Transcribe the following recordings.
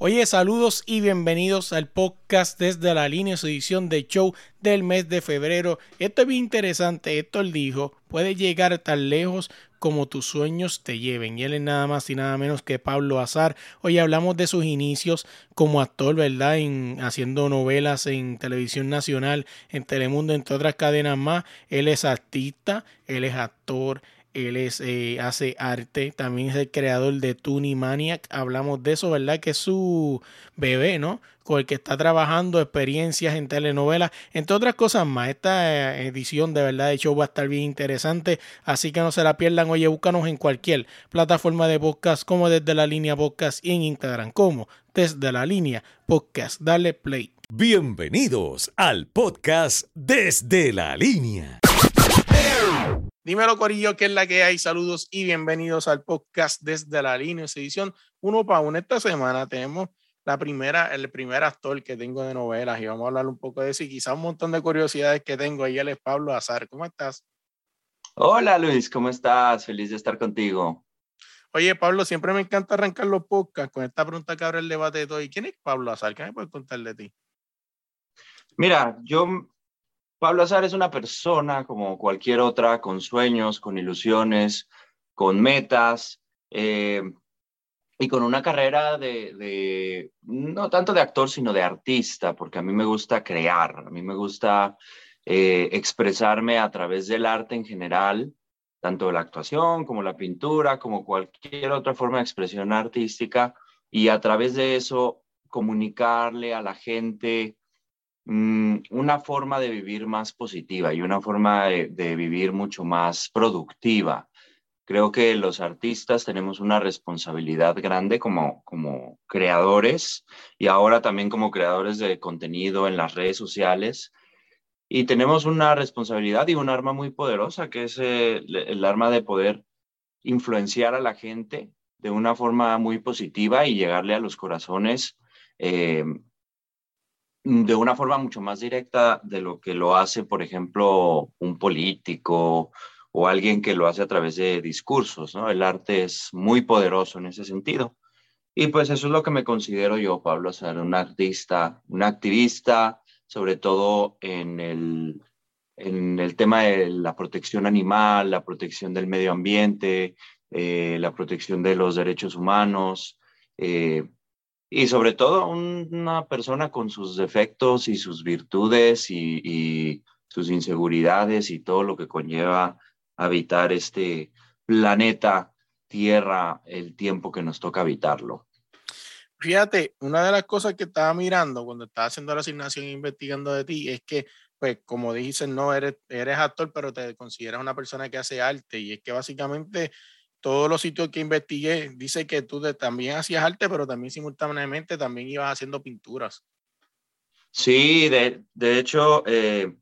Oye, saludos y bienvenidos al podcast desde la línea su edición de show del mes de febrero. Esto es bien interesante, Héctor dijo, puede llegar tan lejos como tus sueños te lleven. Y él es nada más y nada menos que Pablo Azar. Hoy hablamos de sus inicios como actor, ¿verdad? En, haciendo novelas en televisión nacional, en Telemundo, entre otras cadenas más. Él es artista, él es actor, él es, eh, hace arte, también es el creador de Toonie Maniac. Hablamos de eso, ¿verdad? Que es su bebé, ¿no? Con el que está trabajando experiencias en telenovelas, entre otras cosas más. Esta eh, edición de verdad de show va a estar bien interesante, así que no se la pierdan. Oye, búscanos en cualquier plataforma de podcast, como desde la línea podcast y en Instagram, como desde la línea podcast. Dale play. Bienvenidos al podcast desde la línea. Dímelo, Corillo, que es la que hay. Saludos y bienvenidos al podcast desde la línea, edición uno para uno. Esta semana tenemos la primera, el primer actor que tengo de novelas y vamos a hablar un poco de eso y quizá un montón de curiosidades que tengo. Ahí él es Pablo Azar. ¿Cómo estás? Hola Luis, ¿cómo estás? Feliz de estar contigo. Oye, Pablo, siempre me encanta arrancar los podcasts con esta pregunta que abre el debate de todo. ¿Y quién es Pablo Azar? ¿Qué me puedes contar de ti? Mira, yo Pablo Azar es una persona como cualquier otra, con sueños, con ilusiones, con metas eh, y con una carrera de, no tanto de actor, sino de artista, porque a mí me gusta crear, a mí me gusta eh, expresarme a través del arte en general, tanto la actuación como la pintura, como cualquier otra forma de expresión artística, y a través de eso comunicarle a la gente una forma de vivir más positiva y una forma de, vivir mucho más productiva. Creo que los artistas tenemos una responsabilidad grande como, como creadores y ahora también como creadores de contenido en las redes sociales. Y tenemos una responsabilidad y un arma muy poderosa, que es el, arma de poder influenciar a la gente de una forma muy positiva y llegarle a los corazones eh, de una forma mucho más directa de lo que lo hace, por ejemplo, un político o alguien que lo hace a través de discursos, ¿no? El arte es muy poderoso en ese sentido. Y pues eso es lo que me considero yo, Pablo, ser un artista, un activista, sobre todo en el, en el tema de la protección animal, la protección del medio ambiente, eh, la protección de los derechos humanos, eh, y sobre todo una persona con sus defectos y sus virtudes y, sus inseguridades y todo lo que conlleva habitar este planeta Tierra el tiempo que nos toca habitarlo. Fíjate, una de las cosas que estaba mirando cuando estaba haciendo la asignación e investigando de ti es que, pues, como dices, no eres, eres actor, pero te consideras una persona que hace arte. Y es que básicamente todos los sitios que investigué, dice que tú también hacías arte, pero también simultáneamente también ibas haciendo pinturas. Sí, de, hecho, eh,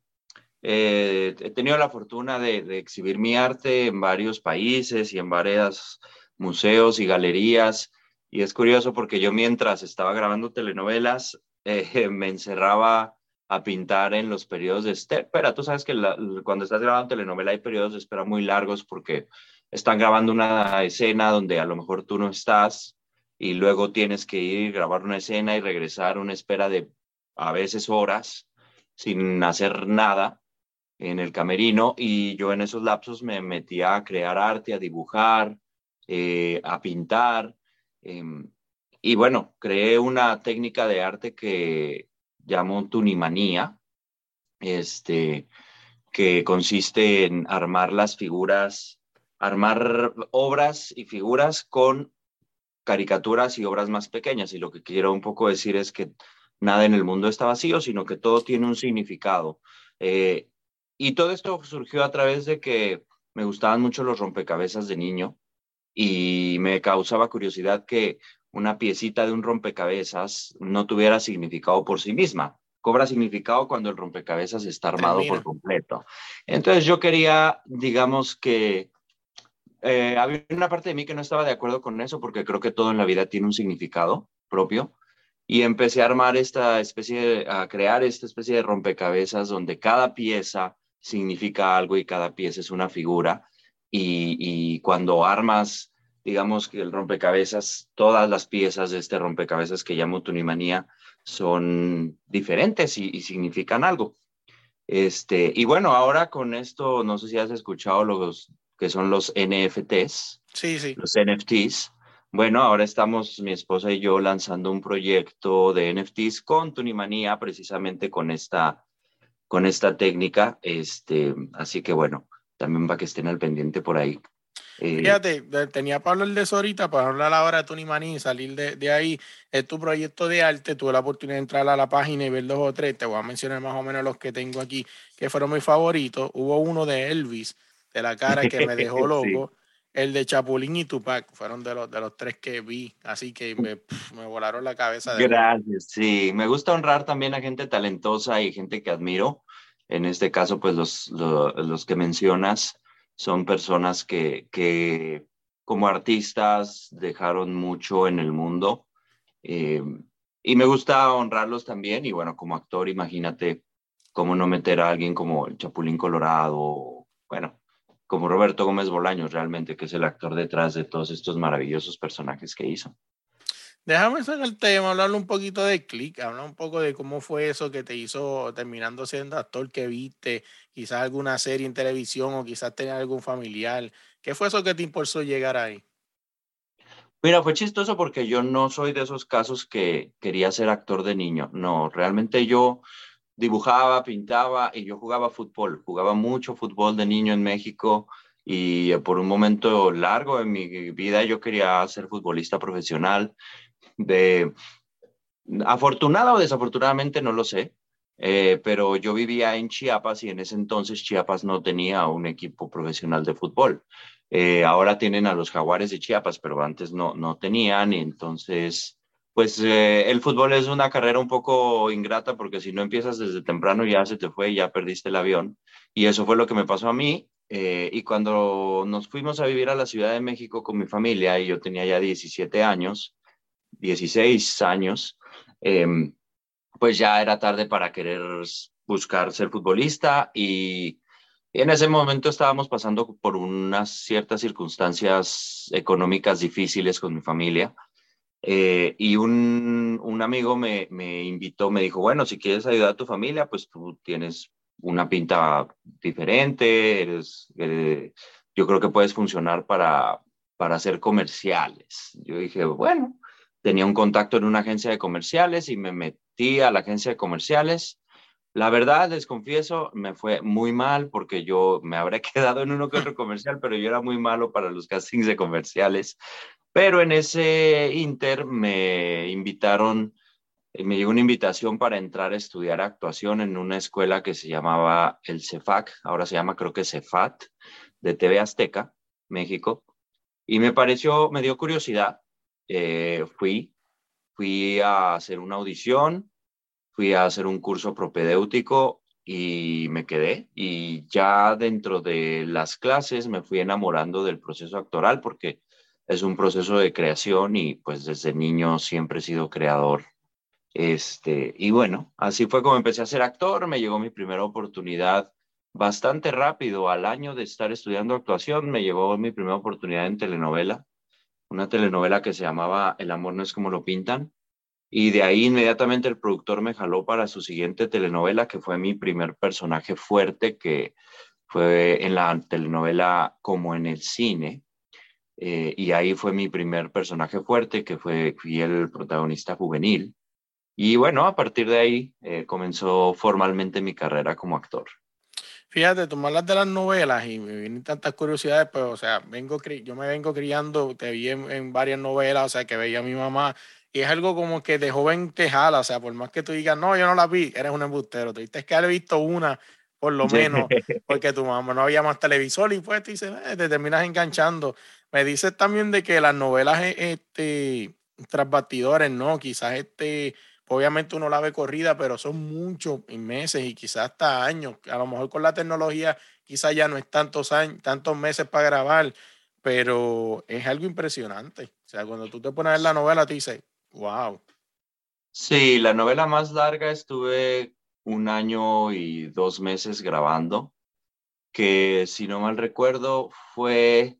eh, he tenido la fortuna de, exhibir mi arte en varios países y en varios museos y galerías. Y es curioso porque yo mientras estaba grabando telenovelas, eh, me encerraba a pintar en los periodos de espera. Tú sabes que cuando estás grabando telenovela hay periodos de espera muy largos porque están grabando una escena donde a lo mejor tú no estás y luego tienes que ir, grabar una escena y regresar una espera de a veces horas sin hacer nada en el camerino y yo en esos lapsos me metía a crear arte, a dibujar, eh, a pintar. Em, y bueno, creé una técnica de arte que llamo tunimanía, este, que consiste en armar las figuras armar obras y figuras con caricaturas y obras más pequeñas. Y lo que quiero un poco decir es que nada en el mundo está vacío, sino que todo tiene un significado. Eh, y todo esto surgió a través de que me gustaban mucho los rompecabezas de niño y me causaba curiosidad que una piecita de un rompecabezas no tuviera significado por sí misma. Cobra significado cuando el rompecabezas está armado por completo. Entonces yo quería, digamos que eh, había una parte de mí que no estaba de acuerdo con eso porque creo que todo en la vida tiene un significado propio y empecé a armar esta especie, a crear esta especie de rompecabezas donde cada pieza significa algo y cada pieza es una figura y, cuando armas digamos que el rompecabezas, todas las piezas de este rompecabezas que llamo Tunimanía son diferentes y, significan algo. Este, y bueno, ahora con esto, no sé si has escuchado los que son los NFTs. Sí, sí. Los NFTs. Bueno, ahora estamos mi esposa y yo lanzando un proyecto de NFTs con Tunimanía, precisamente con esta, con esta técnica. Este, así que bueno, también va que estén al pendiente por ahí. Eh, Fíjate, tenía Pablo el de ahorita para hablar ahora de Tunimanía y salir de, de, ahí. Es tu proyecto de arte. Tuve la oportunidad de entrar a la página y ver dos o tres. Te voy a mencionar más o menos los que tengo aquí, que fueron mis favoritos. Hubo uno de Elvis, de la cara que me dejó loco. El de Chapulín y Tupac fueron de los, de los tres que vi, así que me, me volaron la cabeza. De Gracias, sí. Me gusta honrar también a gente talentosa y gente que admiro. En este caso, pues los, los, que mencionas son personas que, que, como artistas dejaron mucho en el mundo. Eh, y me gusta honrarlos también. Y bueno, como actor, imagínate cómo no meter a alguien como el Chapulín Colorado. Bueno, como Roberto Gómez Bolaños realmente, que es el actor detrás de todos estos maravillosos personajes que hizo. Déjame sacar el tema, hablarle un poquito de Click, hablar un poco de cómo fue eso que te hizo terminando siendo actor que viste, quizás alguna serie en televisión o quizás tener algún familiar. ¿Qué fue eso que te impulsó llegar ahí? Mira, fue chistoso porque yo no soy de esos casos que quería ser actor de niño. No, realmente yo dibujaba, pintaba y yo jugaba fútbol. Jugaba mucho fútbol de niño en México y por un momento largo en mi vida yo quería ser futbolista profesional. De afortunado o desafortunadamente no lo sé, eh, pero yo vivía en Chiapas y en ese entonces Chiapas no tenía un equipo profesional de fútbol. Eh, ahora tienen a los jaguares de Chiapas, pero antes no, no tenían y entonces pues eh, el fútbol es una carrera un poco ingrata porque si no empiezas desde temprano ya se te fue, ya perdiste el avión. Y eso fue lo que me pasó a mí. Eh, y cuando nos fuimos a vivir a la Ciudad de México con mi familia, y yo tenía ya 17 años, 16 años, em, pues ya era tarde para querer buscar ser futbolista y en ese momento estábamos pasando por unas ciertas circunstancias económicas difíciles con mi familia eh, y un, un amigo me, me, invitó, me dijo, bueno, si quieres ayudar a tu familia, pues tú tienes una pinta diferente, eres, eh, yo creo que puedes funcionar para, para hacer comerciales. Yo dije, bueno, tenía un contacto en una agencia de comerciales y me metí a la agencia de comerciales. La verdad, les confieso, me fue muy mal porque yo me habré quedado en uno que otro comercial, pero yo era muy malo para los castings de comerciales. Pero en ese inter me invitaron, eh, me llegó una invitación para entrar a estudiar actuación en una escuela que se llamaba el CEFAC, ahora se llama creo que CEFAT, de TV Azteca, México. Y me pareció, me dio curiosidad. Eh, fui, fui a hacer una audición, fui a hacer un curso propedéutico y me quedé. Y ya dentro de las clases me fui enamorando del proceso actoral porque es un proceso de creación y pues desde niño siempre he sido creador. Este, y bueno, así fue como empecé a ser actor, me llegó mi primera oportunidad bastante rápido, al año de estar estudiando actuación, me llegó mi primera oportunidad en telenovela, una telenovela que se llamaba El amor no es como lo pintan, y de ahí inmediatamente el productor me jaló para su siguiente telenovela, que fue mi primer personaje fuerte, que fue en la telenovela como en el cine, eh, y ahí fue mi primer personaje fuerte, que fue, fui el protagonista juvenil. Y bueno, a partir de ahí eh, comenzó formalmente mi carrera como actor. Fíjate, tú me hablas de las novelas y me vienen tantas curiosidades, pues, o sea, vengo, yo me vengo criando, te vi en, varias novelas, o sea, que veía a mi mamá, y es algo como que de joven te jala, o sea, por más que tú digas, no, yo no la vi, eres un embustero, te viste que haber visto una, por lo menos, porque tu mamá no había más televisor y pues te, dice, eh, te terminas enganchando. Me dices también de que las novelas e, este, tras bastidores, ¿no? Quizás este, obviamente uno la ve corrida, pero son muchos meses y quizás hasta años. A lo mejor con la tecnología quizás ya no es tantos años, tantos meses para grabar, pero es algo impresionante. O sea, cuando tú te pones a ver la novela, te dices, wow. Sí, la novela más larga estuve un año y dos meses grabando, que si no mal recuerdo fue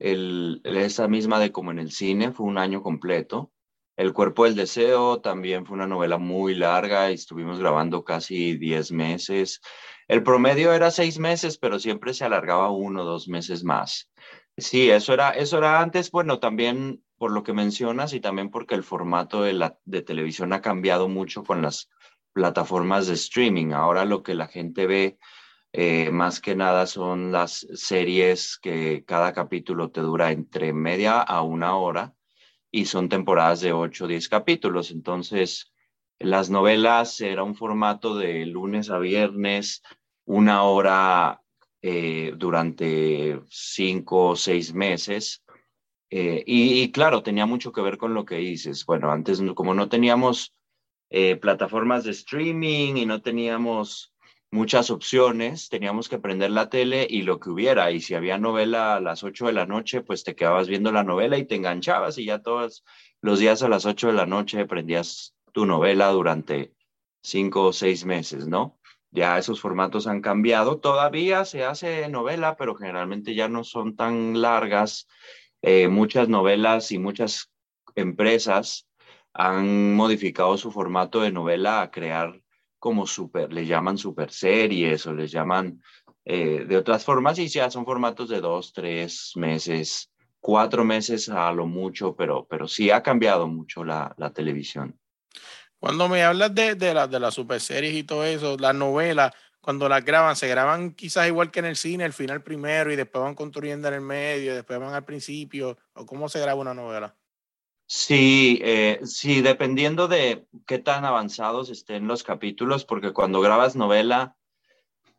el, esa misma de como en el cine, fue un año completo. El cuerpo del deseo también fue una novela muy larga y estuvimos grabando casi 10 meses. El promedio era seis meses, pero siempre se alargaba uno o dos meses más. Sí, eso era, eso era antes, bueno, también por lo que mencionas y también porque el formato de, la, de televisión ha cambiado mucho con las plataformas de streaming. Ahora lo que la gente ve eh, más que nada son las series que cada capítulo te dura entre media a una hora y son temporadas de 8 o 10 capítulos. Entonces, las novelas era un formato de lunes a viernes, una hora eh, durante cinco o seis meses. Eh, y, claro, tenía mucho que ver con lo que dices. Bueno, antes como no teníamos plataformas de streaming y no teníamos muchas opciones, teníamos que prender la tele y lo que hubiera. Y si había novela a las 8 de la noche, pues te quedabas viendo la novela y te enganchabas y ya todos los días a las 8 de la noche prendías tu novela durante cinco o seis meses, ¿no? Ya esos formatos han cambiado. Todavía se hace novela, pero generalmente ya no son tan largas. Eh, muchas novelas y muchas empresas han modificado su formato de novela a crear como super, le llaman super series o les llaman eh, de otras formas y ya son formatos de dos, tres meses, cuatro meses a lo mucho, pero, pero sí ha cambiado mucho la, la televisión. Cuando me hablas de, de, la, de las super series y todo eso, las novelas, cuando las graban, se graban quizás igual que en el cine, el final primero y después van construyendo en el medio, después van al principio, o cómo se graba una novela. Sí, eh, sí, dependiendo de qué tan avanzados estén los capítulos, porque cuando grabas novela,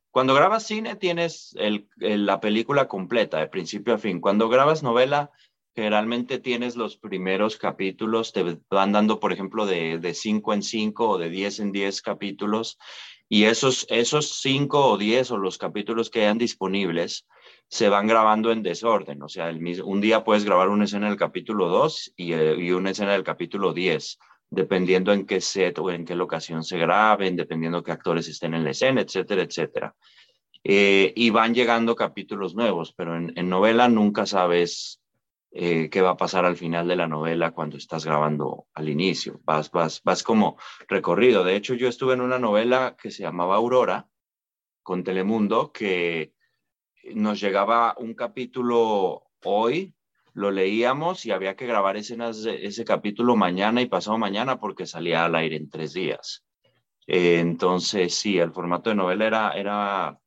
cuando grabas cine tienes la película completa, de principio a fin. Cuando grabas novela, generalmente tienes los primeros capítulos, te van dando, por ejemplo, de, de cinco en cinco o de diez en diez capítulos, y esos, esos cinco o diez o los capítulos que hayan disponibles, se van grabando en desorden. O sea, el mismo, un día puedes grabar una escena del capítulo 2 y, eh, y, una escena del capítulo 10, dependiendo en qué set o en qué locación se graben, dependiendo qué actores estén en la escena, etcétera, etcétera. Eh, y van llegando capítulos nuevos, pero en, en novela nunca sabes eh, qué va a pasar al final de la novela cuando estás grabando al inicio. Vas, vas, vas como recorrido. De hecho, yo estuve en una novela que se llamaba Aurora con Telemundo, que nos llegaba un capítulo hoy, lo leíamos y había que grabar escenas de ese capítulo mañana y pasado mañana porque salía al aire en tres días. Eh, entonces, sí, el formato de novela era, era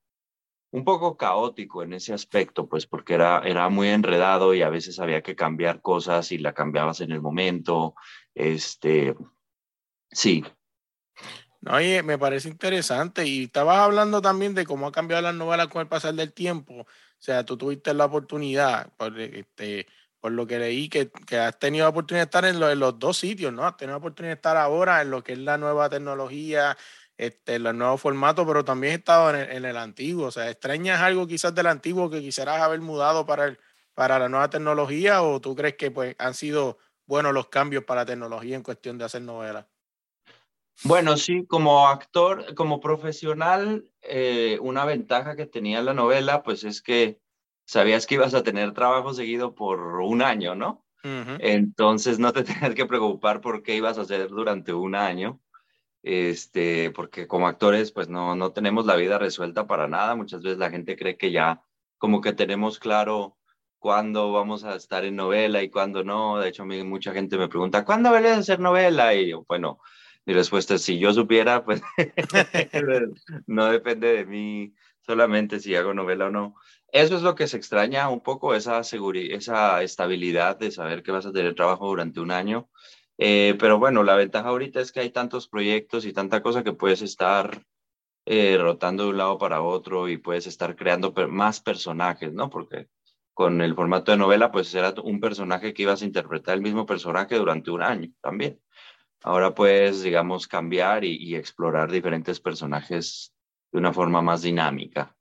un poco caótico en ese aspecto, pues porque era, era muy enredado y a veces había que cambiar cosas y la cambiabas en el momento. Este, sí, Oye, me parece interesante. Y estabas hablando también de cómo ha cambiado las novelas con el pasar del tiempo. O sea, tú tuviste la oportunidad, por, este, por lo que leí, que, que has tenido la oportunidad de estar en, en, los dos sitios, ¿no? Has tenido la oportunidad de estar ahora en lo que es la nueva tecnología, este, los nuevos formatos, pero también he estado en el, en el, antiguo. O sea, ¿extrañas algo quizás del antiguo que quisieras haber mudado para, el, para la nueva tecnología o tú crees que pues, han sido buenos los cambios para la tecnología en cuestión de hacer novelas? Bueno, sí, como actor, como profesional, eh, una ventaja que tenía la novela, pues es que sabías que ibas a tener trabajo seguido por un año, ¿no? Uh -huh. Entonces no te tenías que preocupar por qué ibas a hacer durante un año, este, porque como actores, pues no, no tenemos la vida resuelta para nada. Muchas veces la gente cree que ya como que tenemos claro cuándo vamos a estar en novela y cuándo no. De hecho, mucha gente me pregunta, ¿cuándo vuelves a hacer novela? Y yo, bueno, mi respuesta es, si yo supiera, pues no depende de mí solamente si hago novela o no. Eso es lo que se extraña un poco, esa, esa estabilidad de saber que vas a tener trabajo durante un año. Eh, pero bueno, la ventaja ahorita es que hay tantos proyectos y tanta cosa que puedes estar eh, rotando de un lado para otro y puedes estar creando más personajes, ¿no? Porque con el formato de novela, pues era un personaje que ibas a interpretar el mismo personaje durante un año también. Ahora puedes, digamos, cambiar y, y, explorar diferentes personajes de una forma más dinámica.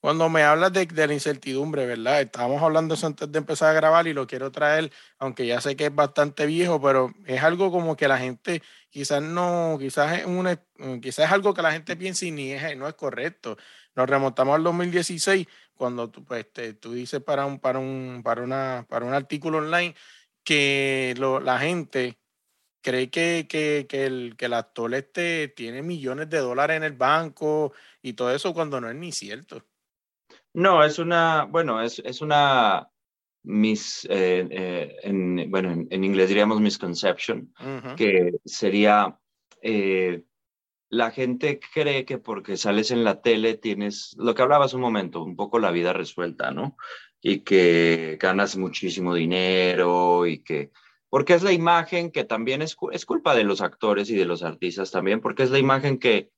Cuando me hablas de, de, la incertidumbre, ¿verdad? Estábamos hablando eso antes de empezar a grabar y lo quiero traer, aunque ya sé que es bastante viejo, pero es algo como que la gente quizás no, quizás es, una, quizás es algo que la gente piensa y ni es, no es correcto. Nos remontamos al 2016, cuando tú, pues, tú dices para un, para un, para una, para un artículo online que la gente cree que, que, que, el, que el actor este tiene millones de dólares en el banco y todo eso cuando no es ni cierto. No, es una, bueno, es, es una mis, eh, eh, en, bueno, en, inglés diríamos misconception, que sería, eh, la gente cree que porque sales en la tele tienes, lo que hablabas un momento, un poco la vida resuelta, ¿no? Y que ganas muchísimo dinero y que, porque es la imagen que también es, es culpa de los actores y de los artistas también, porque es la imagen que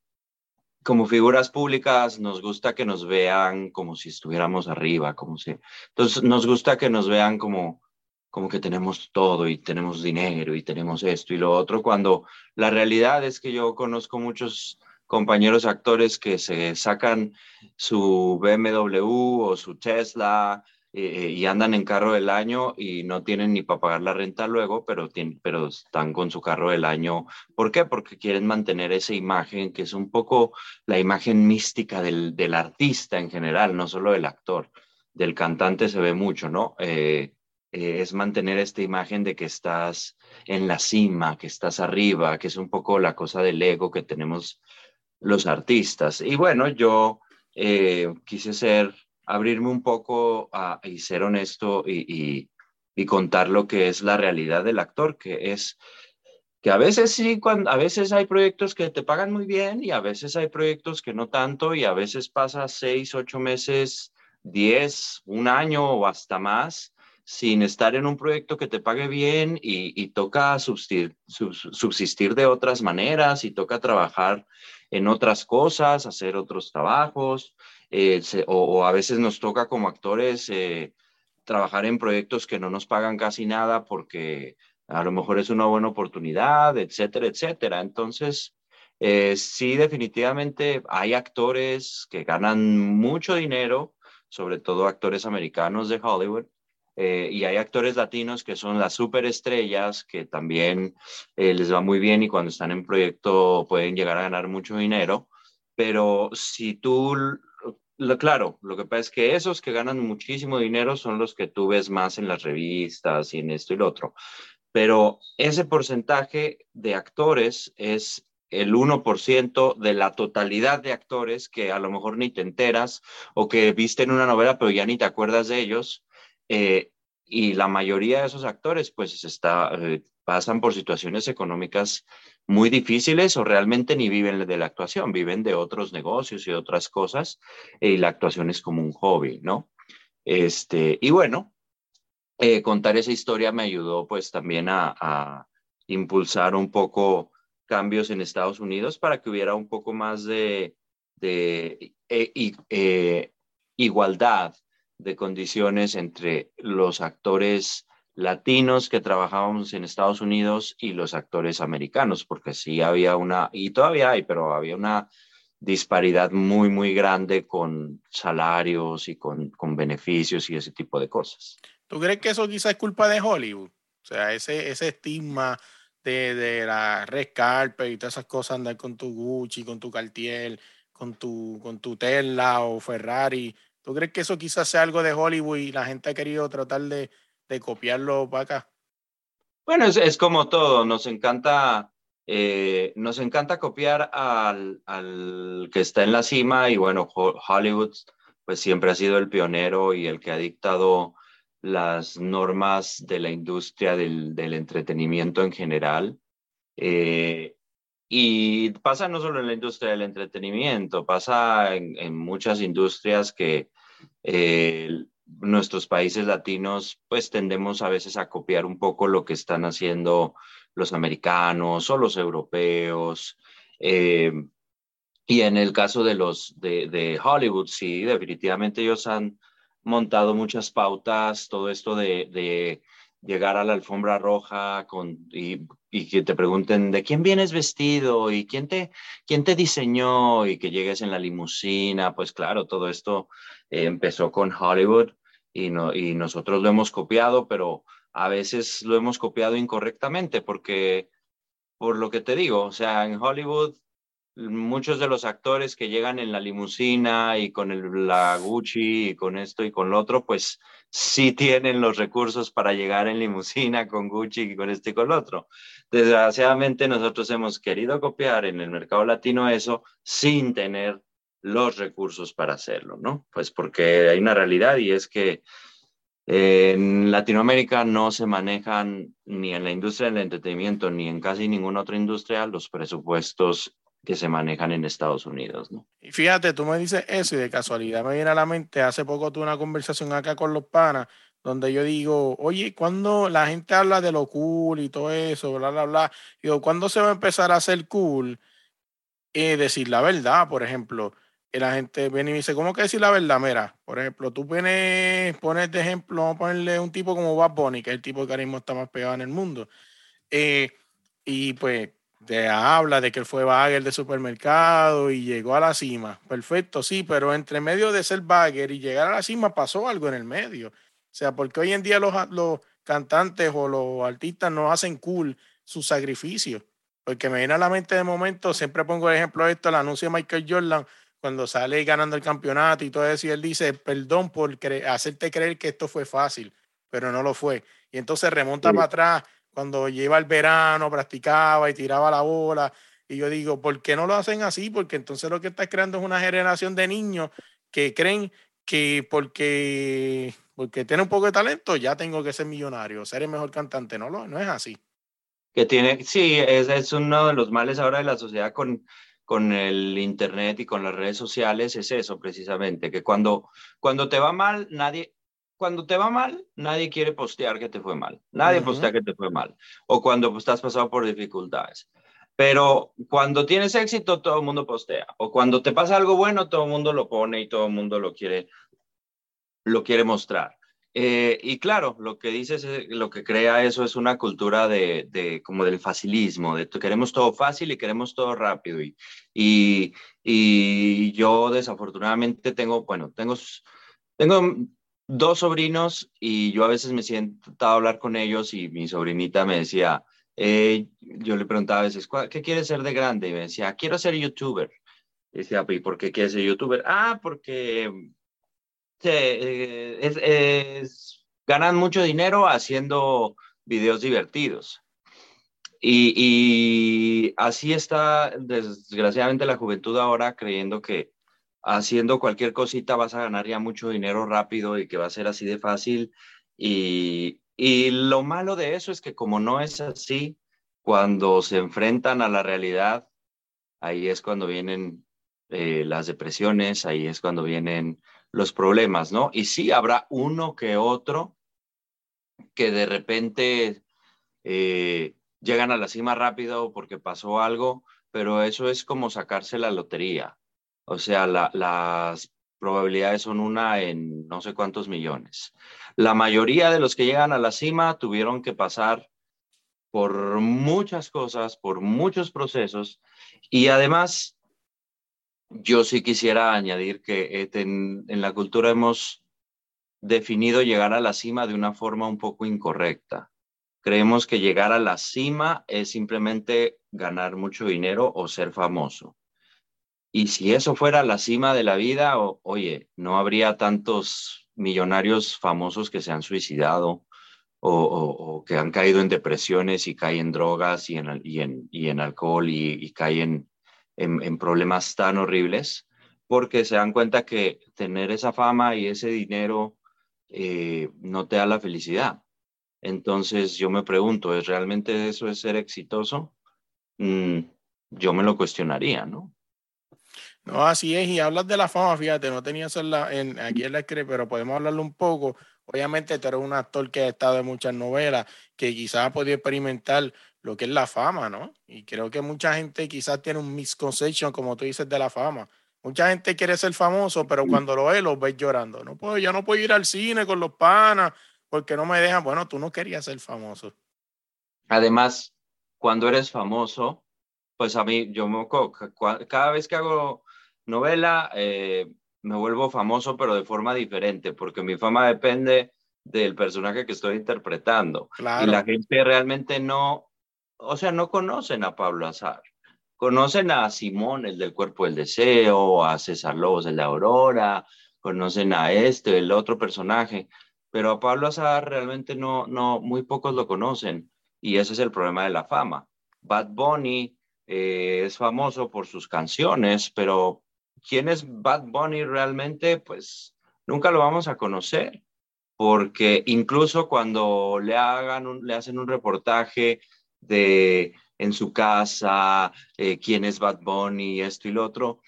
como figuras públicas nos gusta que nos vean como si estuviéramos arriba, como si... Entonces nos gusta que nos vean como, como que tenemos todo y tenemos dinero y tenemos esto y lo otro, cuando la realidad es que yo conozco muchos compañeros actores que se sacan su BMW o su Tesla eh, y andan en carro del año y no tienen ni para pagar la renta luego, pero, pero están con su carro del año. ¿Por qué? Porque quieren mantener esa imagen que es un poco la imagen mística del, del artista en general, no solo del actor. Del cantante se ve mucho, ¿no? Eh, eh, es mantener esta imagen de que estás en la cima, que estás arriba, que es un poco la cosa del ego que tenemos los artistas. Y bueno, yo quise ser abrirme un poco y ser honesto y, contar lo que es la realidad del actor, que es que a veces sí, a veces hay proyectos que te pagan muy bien y a veces hay proyectos que no tanto y a veces pasa seis, ocho meses, diez, un año o hasta más sin estar en un proyecto que te pague bien y, toca subsistir, de otras maneras y toca trabajar en otras cosas, hacer otros trabajos, eh, o, a veces nos toca como actores eh, trabajar en proyectos que no nos pagan casi nada porque a lo mejor es una buena oportunidad, etcétera, etcétera. Entonces, eh, sí, definitivamente hay actores que ganan mucho dinero, sobre todo actores americanos de Hollywood, y hay actores latinos que son las superestrellas, que también les va muy bien y cuando están en proyecto pueden llegar a ganar mucho dinero. Pero si tú claro, lo que pasa es que esos que ganan muchísimo dinero son los que tú ves más en las revistas y en esto y lo otro. Pero ese porcentaje de actores es el 1% de la totalidad de actores que a lo mejor ni te enteras o que viste en una novela pero ya ni te acuerdas de ellos. Eh, y la mayoría de esos actores pues eh, pasan por situaciones económicas muy difíciles o realmente ni viven de la actuación, viven de otros negocios y otras cosas y la actuación es como un hobby, ¿no? Este, y bueno, eh, contar esa historia me ayudó pues también a, impulsar un poco cambios en Estados Unidos para que hubiera un poco más de, eh, eh, igualdad de condiciones entre los actores latinos que trabajábamos en Estados Unidos y los actores americanos, porque sí había una, y todavía hay, pero había una disparidad muy, muy grande con salarios y con, con beneficios y ese tipo de cosas. ¿Tú crees que eso quizás es culpa de Hollywood? O sea, ese, ese estigma de, de la red carpet y todas esas cosas, andar con tu Gucci, con tu Cartier, con tu, con tu Tesla o Ferrari. ¿Tú crees que eso quizás sea algo de Hollywood y la gente ha querido tratar de, copiarlo para acá? Bueno, es, como todo, nos encanta, eh, nos encanta copiar al, al, que está en la cima y bueno, Hollywood pues siempre ha sido el pionero y el que ha dictado las normas de la industria del, del entretenimiento en general. Eh, y pasa no solo en la industria del entretenimiento, pasa en, en muchas industrias que eh, nuestros países latinos, pues tendemos a veces a copiar un poco lo que están haciendo los americanos o los europeos. Eh, y en el caso de los de, Hollywood, sí, definitivamente ellos han montado muchas pautas, todo esto de, llegar a la alfombra roja con, y, que te pregunten de quién vienes vestido y quién te, quién te diseñó y que llegues en la limusina, pues claro, todo esto eh, empezó con Hollywood y, no, y nosotros lo hemos copiado, pero a veces lo hemos copiado incorrectamente porque, por lo que te digo, o sea, en Hollywood muchos de los actores que llegan en la limusina y con el, la Gucci y con esto y con lo otro, pues sí tienen los recursos para llegar en limusina con Gucci y con este y con lo otro. Desgraciadamente nosotros hemos querido copiar en el mercado latino eso sin tener los recursos para hacerlo, ¿no? Pues porque hay una realidad y es que en Latinoamérica no se manejan ni en la industria del entretenimiento ni en casi ninguna otra industria los presupuestos que se manejan en Estados Unidos, ¿no? Y fíjate, tú me dices eso y de casualidad me viene a la mente, hace poco tuve una conversación acá con los panas donde yo digo, oye, cuando la gente habla de lo cool y todo eso, bla, bla, bla, digo, ¿cuándo se va a empezar a hacer cool? Eh, decir la verdad, por ejemplo. Y la gente viene y dice, ¿cómo que decir la verdad? Mira, por ejemplo, tú pones, pones de ejemplo, vamos a ponerle un tipo como Bad Bunny, que es el tipo que ahora mismo está más pegado en el mundo. Eh, y pues te habla de que él fue bagger de supermercado y llegó a la cima. Perfecto, sí, pero entre medio de ser bagger y llegar a la cima pasó algo en el medio. O sea, porque hoy en día los, los cantantes o los artistas no hacen cool su sacrificio. Porque me viene a la mente de momento, siempre pongo el ejemplo de esto, el anuncio de Michael Jordan, cuando sale ganando el campeonato y todo eso, y él dice, perdón por hacerte creer que esto fue fácil, pero no lo fue. Y entonces remonta para atrás cuando lleva el verano, practicaba y tiraba la bola. Y yo digo, ¿por qué no lo hacen así? Porque entonces lo que estás creando es una generación de niños que creen que porque, porque tiene un poco de talento ya tengo que ser millonario, ser el mejor cantante. No, no es así. Que tiene, sí, es, es uno de los males ahora de la sociedad con, con el internet y con las redes sociales, es eso precisamente, que cuando, cuando te va mal, nadie, cuando te va mal, nadie quiere postear que te fue mal. Nadie postea que te fue mal. O cuando estás pasado por dificultades. Pero cuando tienes éxito, todo el mundo postea. O cuando te pasa algo bueno, todo el mundo lo pone y todo el mundo lo quiere, lo quiere mostrar. Eh, y claro, lo que dices, lo que crea eso es una cultura de, de como del facilismo, de que queremos todo fácil y queremos todo rápido. Y, y, y yo desafortunadamente tengo, bueno, tengo, tengo dos sobrinos y yo a veces me siento a hablar con ellos y mi sobrinita me decía, yo le preguntaba a veces, ¿qué quieres ser de grande? Y me decía, quiero ser youtuber. Y decía, ¿y por qué quieres ser youtuber? Ah, porque eh, ganan mucho dinero haciendo videos divertidos. Y, así está, desgraciadamente, la juventud ahora creyendo que haciendo cualquier cosita vas a ganar ya mucho dinero rápido y que va a ser así de fácil. Y, y lo malo de eso es que como no es así, cuando se enfrentan a la realidad, ahí es cuando vienen eh, las depresiones, ahí es cuando vienen los problemas, ¿no? Y sí, habrá uno que otro que de repente eh, llegan a la cima rápido porque pasó algo, pero eso es como sacarse la lotería. O sea, las probabilidades son una en no sé cuántos millones. La mayoría de los que llegan a la cima tuvieron que pasar por muchas cosas, por muchos procesos y además yo sí quisiera añadir que en, en la cultura hemos definido llegar a la cima de una forma un poco incorrecta. Creemos que llegar a la cima es simplemente ganar mucho dinero o ser famoso. Y si eso fuera la cima de la vida, oye, no habría tantos millonarios famosos que se han suicidado o, que han caído en depresiones y caen en drogas y en, en, y alcohol y, caen en, problemas tan horribles, porque se dan cuenta que tener esa fama y ese dinero eh, no te da la felicidad. Entonces yo me pregunto, ¿es realmente eso es ser exitoso? Mm, yo me lo cuestionaría, ¿no? No, así es. Y hablas de la fama, fíjate, no tenía eso en, aquí en la escritura, pero podemos hablarlo un poco. Obviamente, tú eres un actor que ha estado en muchas novelas, que quizás ha podido experimentar lo que es la fama, ¿no? Y creo que mucha gente quizás tiene un misconception, como tú dices, de la fama. Mucha gente quiere ser famoso, pero cuando lo ve, lo ves llorando. No puedo, ya no puedo ir al cine con los panas porque no me dejan. Bueno, tú no querías ser famoso. Además, cuando eres famoso, pues a mí, yo me, cada vez que hago novela, eh, me vuelvo famoso, pero de forma diferente, porque mi fama depende del personaje que estoy interpretando. Y la gente realmente no, o sea, no conocen a Pablo Azar. conocen a Simón, el del cuerpo del deseo, a César Lobos, el de Aurora, conocen a este, el otro personaje, pero a Pablo Azar realmente no, no, muy pocos lo conocen y ese es el problema de la fama. Bad Bunny eh, es famoso por sus canciones, pero ¿quién es Bad Bunny realmente? Pues nunca lo vamos a conocer, porque incluso cuando le, hagan le hacen un reportaje de en su casa, eh, quién es Bad Bunny, esto y lo otro,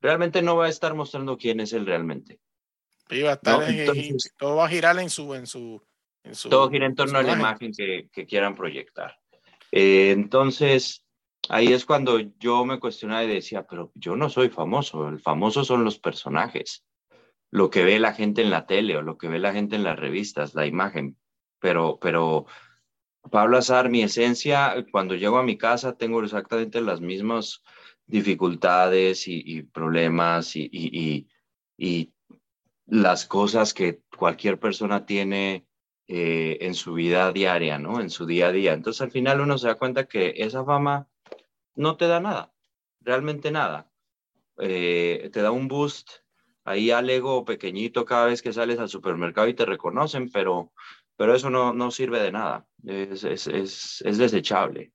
realmente no va a estar mostrando quién es él realmente. todo va a girar en su, en su, todo gira en torno a la imagen que, quieran proyectar. Eh, entonces, ahí es cuando yo me cuestionaba y decía, pero yo no soy famoso, el famoso son los personajes, lo que ve la gente en la tele o lo que ve la gente en las revistas, la imagen, pero, pero Pablo Azar, mi esencia, cuando llego a mi casa tengo exactamente las mismas dificultades y, problemas y, las cosas que cualquier persona tiene eh, en su vida diaria, ¿no? En su día a día. Entonces al final uno se da cuenta que esa fama no te da nada, realmente nada. Eh, te da un boost ahí al ego pequeñito cada vez que sales al supermercado y te reconocen, pero pero eso no, no sirve de nada, es, es, es, es, desechable.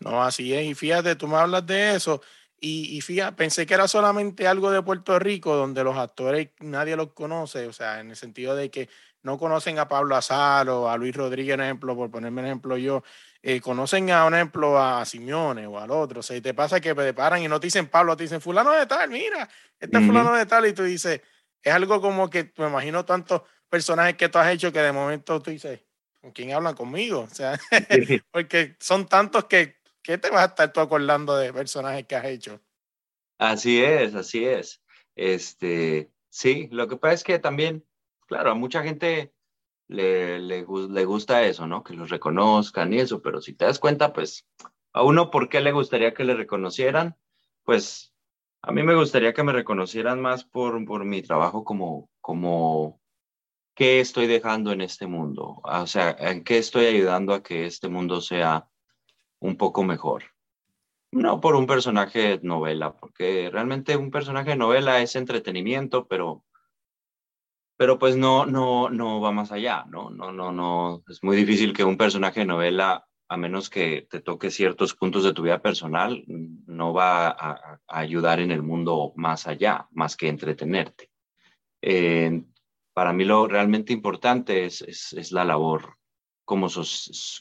No, así es, y fíjate, tú me hablas de eso, y, y, fíjate, pensé que era solamente algo de Puerto Rico, donde los actores nadie los conoce, o sea, en el sentido de que no conocen a Pablo Azar o a Luis Rodríguez, por ejemplo, por ponerme un ejemplo yo, eh, conocen a un ejemplo a Simeone o al otro, o sea, y te pasa que te paran y no te dicen Pablo, te dicen fulano de tal, mira, este es fulano de tal, y tú dices, es algo como que me imagino tanto personajes que tú has hecho que de momento tú dices, ¿con quién hablan conmigo? O sea, porque son tantos que, ¿qué te vas a estar tú acordando de personajes que has hecho? Así es, así es. Este, sí, lo que pasa es que también, claro, a mucha gente le, le, gusta eso, ¿no? Que los reconozcan y eso, pero si te das cuenta, pues, a uno, ¿por qué le gustaría que le reconocieran? Pues, a mí me gustaría que me reconocieran más por, por mi trabajo como, como ¿qué estoy dejando en este mundo? O sea, ¿en qué estoy ayudando a que este mundo sea un poco mejor? No por un personaje de novela, porque realmente un personaje de novela es entretenimiento, pero, pero pues no, no, no va más allá, ¿no? No, no, no. Es muy difícil que un personaje de novela, a menos que te toque ciertos puntos de tu vida personal, no va a, ayudar en el mundo más allá, más que entretenerte. Eh, para mí lo realmente importante es, es, la labor como,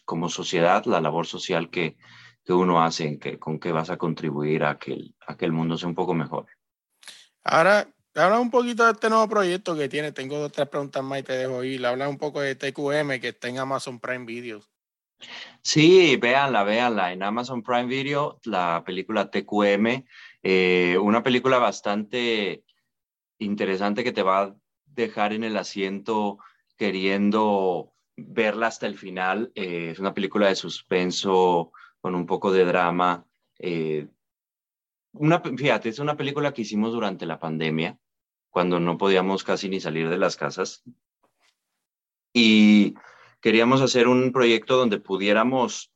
como sociedad, la labor social que, que uno hace, en que, con que vas a contribuir a que, el, a que el mundo sea un poco mejor. Ahora, habla un poquito de este nuevo proyecto que tiene. Tengo dos tres preguntas más y te dejo ir. Habla un poco de TQM que está en Amazon Prime Video. Sí, véanla, véanla. En Amazon Prime Video, la película TQM, eh, una película bastante interesante que te va dejar en el asiento queriendo verla hasta el final. Eh, es una película de suspenso con un poco de drama. Eh, una, fíjate, es una película que hicimos durante la pandemia, cuando no podíamos casi ni salir de las casas. Y queríamos hacer un proyecto donde pudiéramos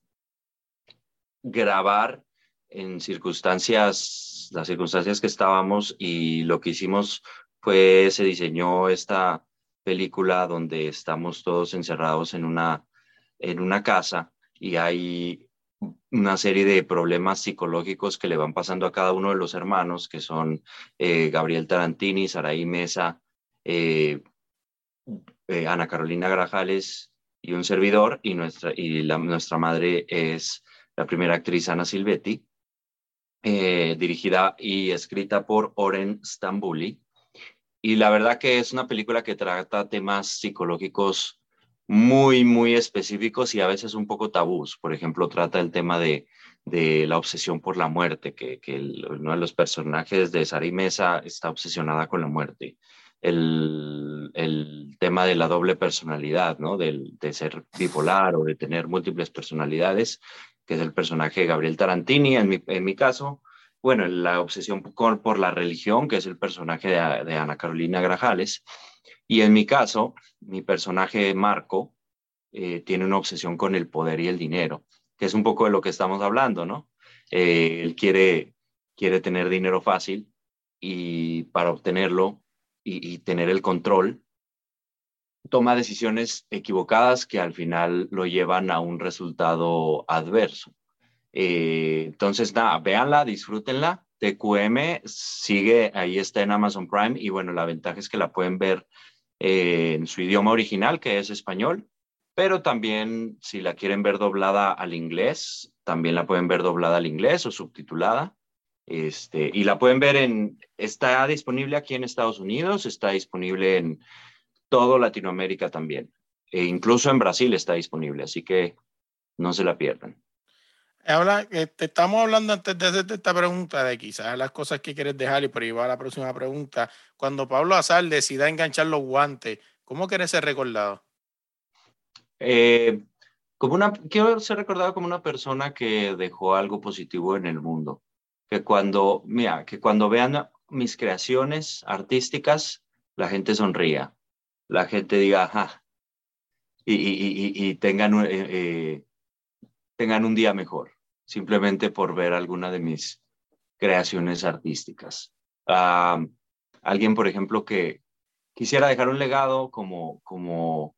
grabar en circunstancias, las circunstancias que estábamos y lo que hicimos fue, se diseñó esta película donde estamos todos encerrados en una, en una casa y hay una serie de problemas psicológicos que le van pasando a cada uno de los hermanos, que son eh, Gabriel Tarantini, Saraí Mesa, eh, eh, Ana Carolina Grajales y un servidor, y nuestra, y nuestra madre es la primera actriz Ana Silvetti, dirigida y escrita por Oren Stambuli. Y la verdad que es una película que trata temas psicológicos muy, muy específicos y a veces un poco tabús. Por ejemplo, trata el tema de, de la obsesión por la muerte, que, uno de los personajes de Sari Mesa está obsesionada con la muerte. El, el, tema de la doble personalidad, ¿no? Del, de ser bipolar o de tener múltiples personalidades, que es el personaje de Gabriel Tarantini, en mi, en mi caso, bueno, la obsesión por, la religión, que es el personaje de, Ana Carolina Grajales, y en mi caso, mi personaje Marco eh, tiene una obsesión con el poder y el dinero, que es un poco de lo que estamos hablando, ¿no? Eh, él quiere, quiere tener dinero fácil y para obtenerlo y, tener el control, toma decisiones equivocadas que al final lo llevan a un resultado adverso. Eh, entonces, nada, véanla, disfrútenla. TQM sigue, ahí está en Amazon Prime y bueno, la ventaja es que la pueden ver eh, en su idioma original, que es español, pero también si la quieren ver doblada al inglés, también la pueden ver doblada al inglés o subtitulada. Este, y la pueden ver en, está disponible aquí en Estados Unidos, está disponible en todo Latinoamérica también. E incluso en Brasil está disponible, así que no se la pierdan. Habla, este, estamos hablando antes de hacerte esta pregunta de quizás las cosas que quieres dejar y por ahí va la próxima pregunta. Cuando Pablo Azar decida enganchar los guantes, ¿cómo quieres ser recordado? Eh, como una, quiero ser recordado como una persona que dejó algo positivo en el mundo. Que cuando, mira, que cuando vean mis creaciones artísticas, la gente sonría, la gente diga, ajá, y, y, y, tengan, eh, eh, tengan un día mejor simplemente por ver alguna de mis creaciones artísticas. alguien, por ejemplo, que quisiera dejar un legado como, como,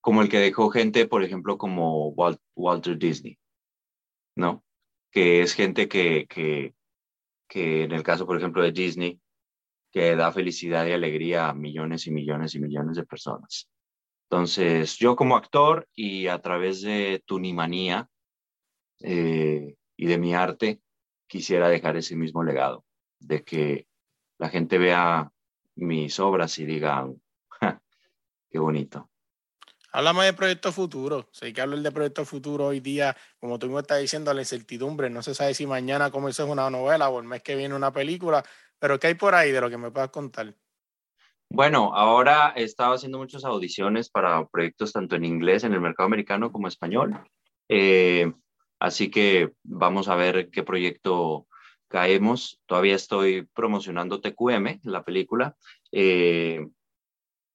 como el que dejó gente, por ejemplo, como Walter Disney, ¿no? Que es gente que, que, que en el caso, por ejemplo, de Disney, que da felicidad y alegría a millones y millones y millones de personas. Entonces, yo como actor y a través de Tunimanía, eh, y de mi arte, quisiera dejar ese mismo legado, de que la gente vea mis obras y diga, qué bonito. Háblame de proyectos futuros. Sé que hablar de proyectos futuros hoy día, como tú me estás diciendo, la incertidumbre. No se sabe si mañana comienza una novela o el mes que viene una película, pero ¿qué hay por ahí de lo que me puedas contar? Bueno, ahora he estado haciendo muchas audiciones para proyectos tanto en inglés, en el mercado americano, como español. Eh, Así que vamos a ver qué proyecto caemos. Todavía estoy promocionando TQM, la película. Eh,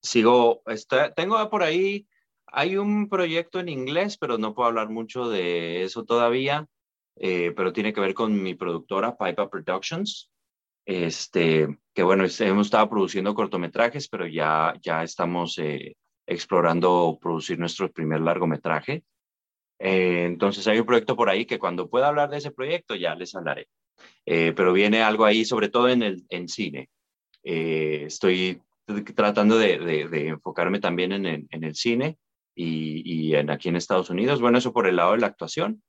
sigo, tengo por ahí, hay un proyecto en inglés, pero no puedo hablar mucho de eso todavía, eh, pero tiene que ver con mi productora, Pipa Productions. Este, que bueno, hemos estado produciendo cortometrajes, pero ya, ya estamos eh, explorando producir nuestro primer largometraje. Eh, entonces hay un proyecto por ahí que cuando pueda hablar de ese proyecto ya les hablaré. Eh, pero viene algo ahí, sobre todo en el en cine. Eh, estoy tratando de, de, enfocarme también en, en, el cine y, y en, aquí en Estados Unidos. Bueno, eso por el lado de la actuación.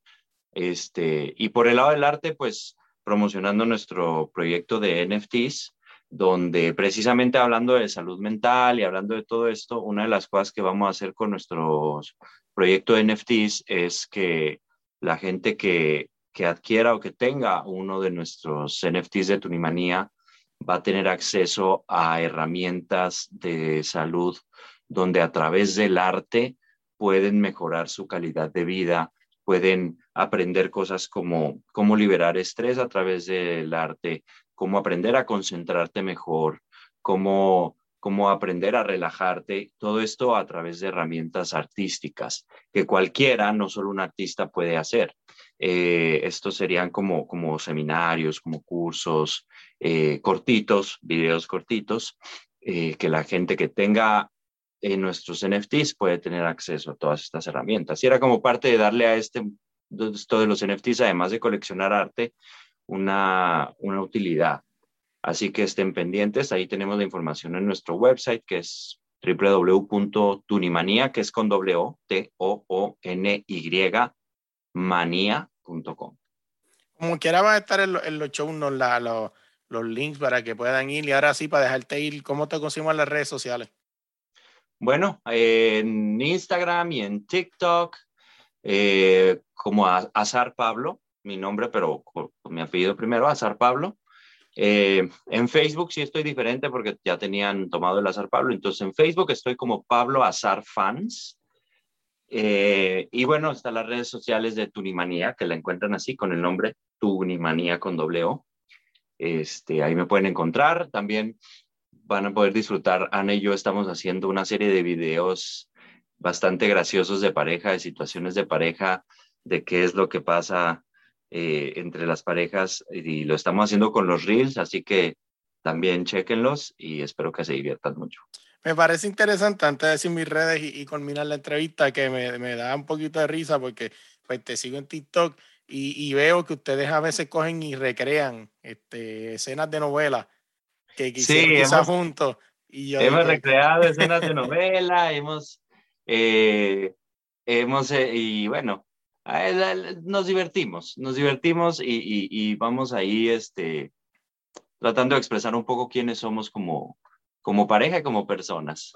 Este, y por el lado del arte, pues promocionando nuestro proyecto de NFTs, donde precisamente hablando de salud mental y hablando de todo esto, una de las cosas que vamos a hacer con nuestros proyecto de NFTs es que la gente que, que adquiera o que tenga uno de nuestros NFTs de Tunimanía va a tener acceso a herramientas de salud donde a través del arte pueden mejorar su calidad de vida, pueden aprender cosas como cómo liberar estrés a través del arte, cómo aprender a concentrarte mejor, cómo cómo aprender a relajarte, todo esto a través de herramientas artísticas que cualquiera, no solo un artista, puede hacer. Eh, estos serían como, como seminarios, como cursos eh, cortitos, videos cortitos, eh, que la gente que tenga en nuestros NFTs puede tener acceso a todas estas herramientas. Y era como parte de darle a este, esto de los NFTs, además de coleccionar arte, una, una utilidad Así que estén pendientes, ahí tenemos la información en nuestro website que es www.tunimania, que es con doble O, T-O-O-N-Y, manía.com. Como quiera va a estar en, los shows los, links para que puedan ir. Y ahora sí, para dejarte ir, ¿cómo te conseguimos en las redes sociales? Bueno, en Instagram y en TikTok, eh, como Azar Pablo, mi nombre, pero con mi apellido primero, Azar Pablo. Eh, en Facebook sí estoy diferente porque ya tenían tomado el Azar Pablo, entonces en Facebook estoy como Pablo Azar Fans. Eh, y bueno, están las redes sociales de Tunimanía, que la encuentran así con el nombre Tunimanía con doble O. Este, ahí me pueden encontrar. También van a poder disfrutar. Ana y yo estamos haciendo una serie de videos bastante graciosos de pareja, de situaciones de pareja, de qué es lo que pasa eh, entre las parejas y lo estamos haciendo con los reels, así que también chequenlos y espero que se diviertan mucho. Me parece interesante, antes de decir mis redes y, y culminar la entrevista, que me, me, da un poquito de risa porque pues, te sigo en TikTok y, y, veo que ustedes a veces cogen y recrean este, escenas de novela que quizás juntos. Y yo hemos recreado escenas de novela, hemos, eh, hemos eh, y bueno, nos divertimos, nos divertimos y, y, y, vamos ahí este, tratando de expresar un poco quiénes somos como, como pareja como personas.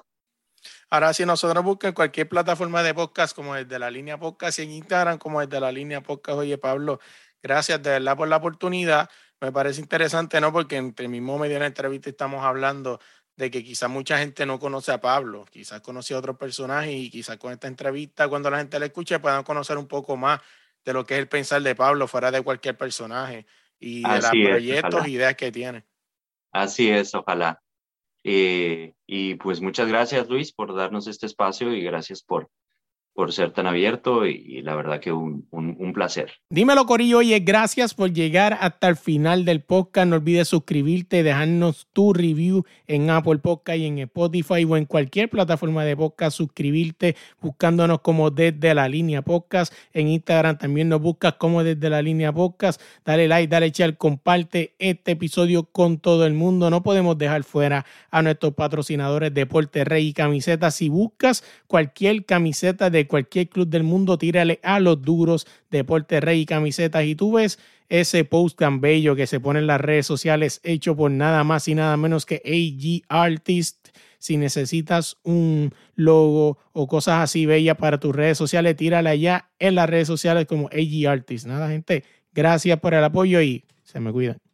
Ahora, si nosotros buscan cualquier plataforma de podcast, como el de la línea podcast y en Instagram, como el de la línea podcast, oye Pablo, gracias de verdad por la oportunidad. Me parece interesante, ¿no? Porque entre el mismo medio de la entrevista estamos hablando de que quizás mucha gente no conoce a Pablo, quizás conoce a otros personajes y quizás con esta entrevista, cuando la gente la escuche, puedan conocer un poco más de lo que es el pensar de Pablo fuera de cualquier personaje y de los proyectos, ideas que tiene. Así es, ojalá. Eh, y pues muchas gracias Luis por darnos este espacio y gracias por, por ser tan abierto y, la verdad que un, un, placer. Dímelo Corillo, oye, gracias por llegar hasta el final del podcast. No olvides suscribirte, dejarnos tu review en Apple Podcast y en Spotify o en cualquier plataforma de podcast. Suscribirte buscándonos como desde la línea podcast. En Instagram también nos buscas como desde la línea podcast. Dale like, dale share, comparte este episodio con todo el mundo. No podemos dejar fuera a nuestros patrocinadores Deporte Rey y Camisetas. Si buscas cualquier camiseta de cualquier club del mundo, tírale a los duros, Deporte Rey y camisetas. Y tú ves ese post tan bello que se pone en las redes sociales, hecho por nada más y nada menos que AG Artist. Si necesitas un logo o cosas así bellas para tus redes sociales, tírale allá en las redes sociales como AG Artist. Nada, gente, gracias por el apoyo y se me cuidan.